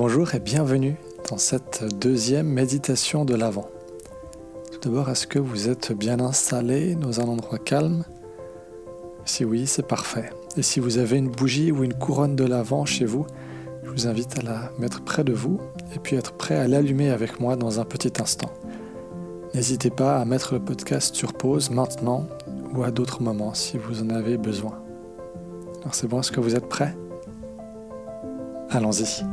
Bonjour et bienvenue dans cette deuxième méditation de l'Avent. Tout d'abord, est-ce que vous êtes bien installé dans un endroit calme? Si oui, c'est parfait. Et si vous avez une bougie ou une couronne de l'Avent chez vous, je vous invite à la mettre près de vous et puis être prêt à l'allumer avec moi dans un petit instant. N'hésitez pas à mettre le podcast sur pause maintenant ou à d'autres moments si vous en avez besoin. Alors c'est bon, est-ce que vous êtes prêts? Allons-y.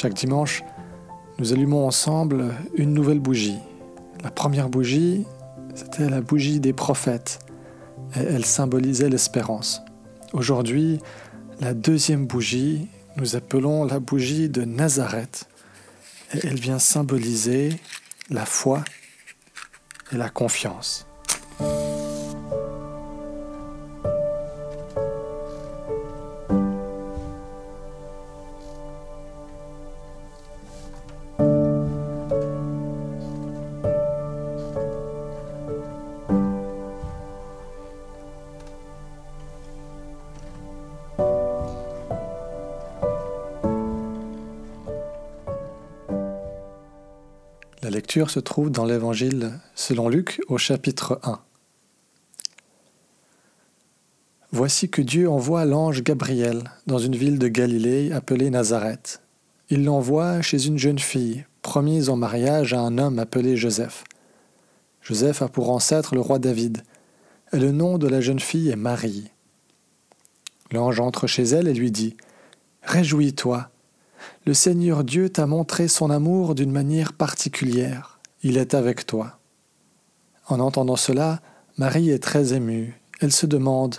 Chaque dimanche, nous allumons ensemble une nouvelle bougie. La première bougie, c'était la bougie des prophètes et elle symbolisait l'espérance. Aujourd'hui, la deuxième bougie, nous appelons la bougie de Nazareth et elle vient symboliser la foi et la confiance. La lecture se trouve dans l'Évangile selon Luc au chapitre 1. Voici que Dieu envoie l'ange Gabriel dans une ville de Galilée appelée Nazareth. Il l'envoie chez une jeune fille, promise en mariage à un homme appelé Joseph. Joseph a pour ancêtre le roi David, et le nom de la jeune fille est Marie. L'ange entre chez elle et lui dit Réjouis-toi le Seigneur Dieu t'a montré son amour d'une manière particulière. Il est avec toi. En entendant cela, Marie est très émue. Elle se demande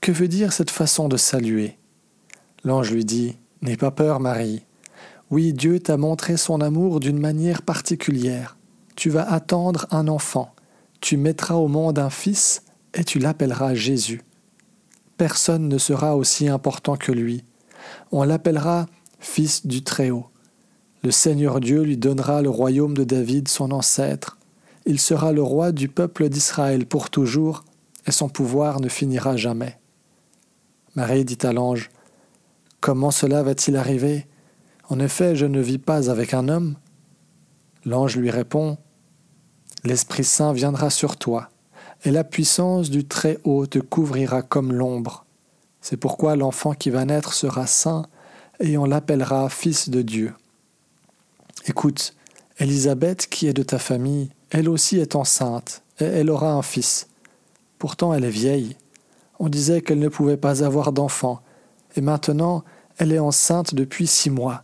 Que veut dire cette façon de saluer? L'ange lui dit N'aie pas peur, Marie. Oui, Dieu t'a montré son amour d'une manière particulière. Tu vas attendre un enfant. Tu mettras au monde un fils et tu l'appelleras Jésus. Personne ne sera aussi important que lui. On l'appellera fils du Très-Haut. Le Seigneur Dieu lui donnera le royaume de David, son ancêtre. Il sera le roi du peuple d'Israël pour toujours, et son pouvoir ne finira jamais. Marie dit à l'ange, Comment cela va-t-il arriver? En effet, je ne vis pas avec un homme. L'ange lui répond, L'Esprit Saint viendra sur toi, et la puissance du Très-Haut te couvrira comme l'ombre. C'est pourquoi l'enfant qui va naître sera saint, et on l'appellera fils de Dieu. Écoute, Élisabeth, qui est de ta famille, elle aussi est enceinte, et elle aura un fils. Pourtant elle est vieille. On disait qu'elle ne pouvait pas avoir d'enfant, et maintenant elle est enceinte depuis six mois.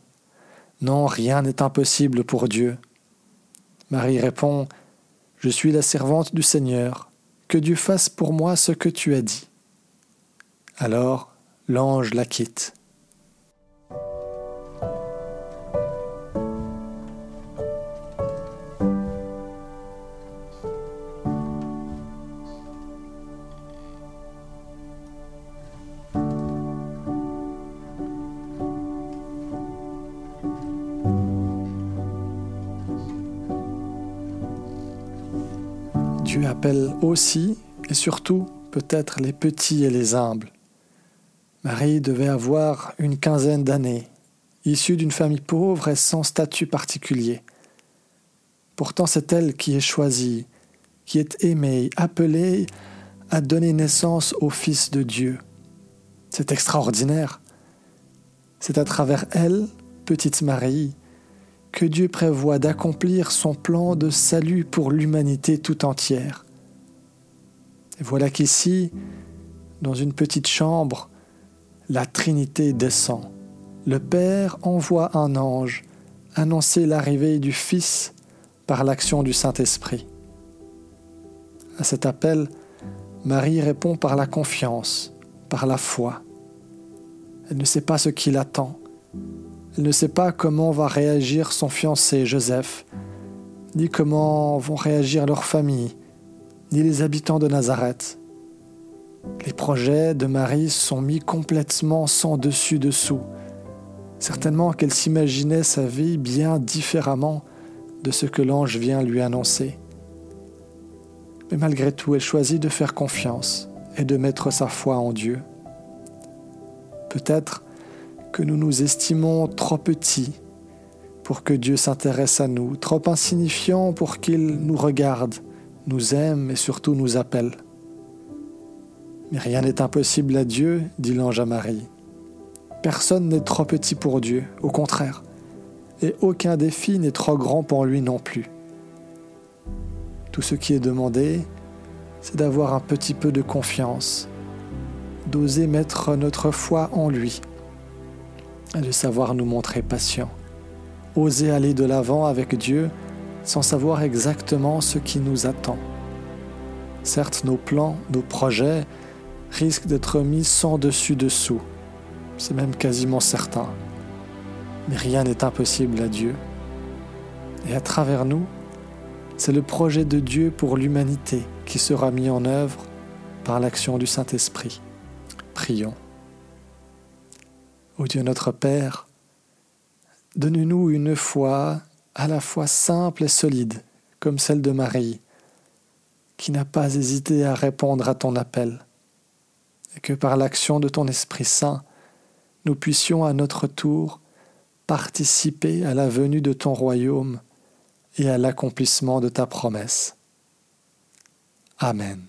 Non, rien n'est impossible pour Dieu. Marie répond, Je suis la servante du Seigneur, que Dieu fasse pour moi ce que tu as dit. Alors l'ange la quitte. Appelle aussi et surtout peut-être les petits et les humbles. Marie devait avoir une quinzaine d'années, issue d'une famille pauvre et sans statut particulier. Pourtant c'est elle qui est choisie, qui est aimée, appelée à donner naissance au Fils de Dieu. C'est extraordinaire. C'est à travers elle, petite Marie, que Dieu prévoit d'accomplir son plan de salut pour l'humanité tout entière. Et voilà qu'ici, dans une petite chambre, la Trinité descend. Le Père envoie un ange annoncer l'arrivée du Fils par l'action du Saint-Esprit. À cet appel, Marie répond par la confiance, par la foi. Elle ne sait pas ce qui l'attend, elle ne sait pas comment va réagir son fiancé Joseph, ni comment vont réagir leur famille, ni les habitants de Nazareth. Les projets de Marie sont mis complètement sans dessus-dessous. Certainement qu'elle s'imaginait sa vie bien différemment de ce que l'ange vient lui annoncer. Mais malgré tout, elle choisit de faire confiance et de mettre sa foi en Dieu. Peut-être que nous nous estimons trop petits pour que Dieu s'intéresse à nous, trop insignifiants pour qu'il nous regarde, nous aime et surtout nous appelle. Mais rien n'est impossible à Dieu, dit l'ange à Marie. Personne n'est trop petit pour Dieu, au contraire, et aucun défi n'est trop grand pour lui non plus. Tout ce qui est demandé, c'est d'avoir un petit peu de confiance, d'oser mettre notre foi en lui, de savoir nous montrer patient, oser aller de l'avant avec Dieu sans savoir exactement ce qui nous attend. Certes, nos plans, nos projets risquent d'être mis sans dessus-dessous, c'est même quasiment certain. Mais rien n'est impossible à Dieu. Et à travers nous, c'est le projet de Dieu pour l'humanité qui sera mis en œuvre par l'action du Saint-Esprit. Prions. Ô Dieu notre Père, donne-nous une foi à la fois simple et solide, comme celle de Marie, qui n'a pas hésité à répondre à ton appel, et que par l'action de ton Esprit Saint, nous puissions à notre tour participer à la venue de ton royaume et à l'accomplissement de ta promesse. Amen.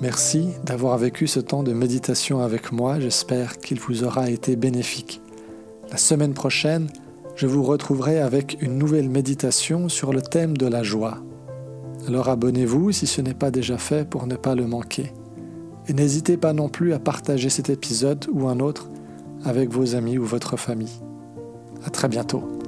Merci d'avoir vécu ce temps de méditation avec moi, j'espère qu'il vous aura été bénéfique. La semaine prochaine, je vous retrouverai avec une nouvelle méditation sur le thème de la joie. Alors abonnez-vous si ce n'est pas déjà fait pour ne pas le manquer. Et n'hésitez pas non plus à partager cet épisode ou un autre avec vos amis ou votre famille. À très bientôt.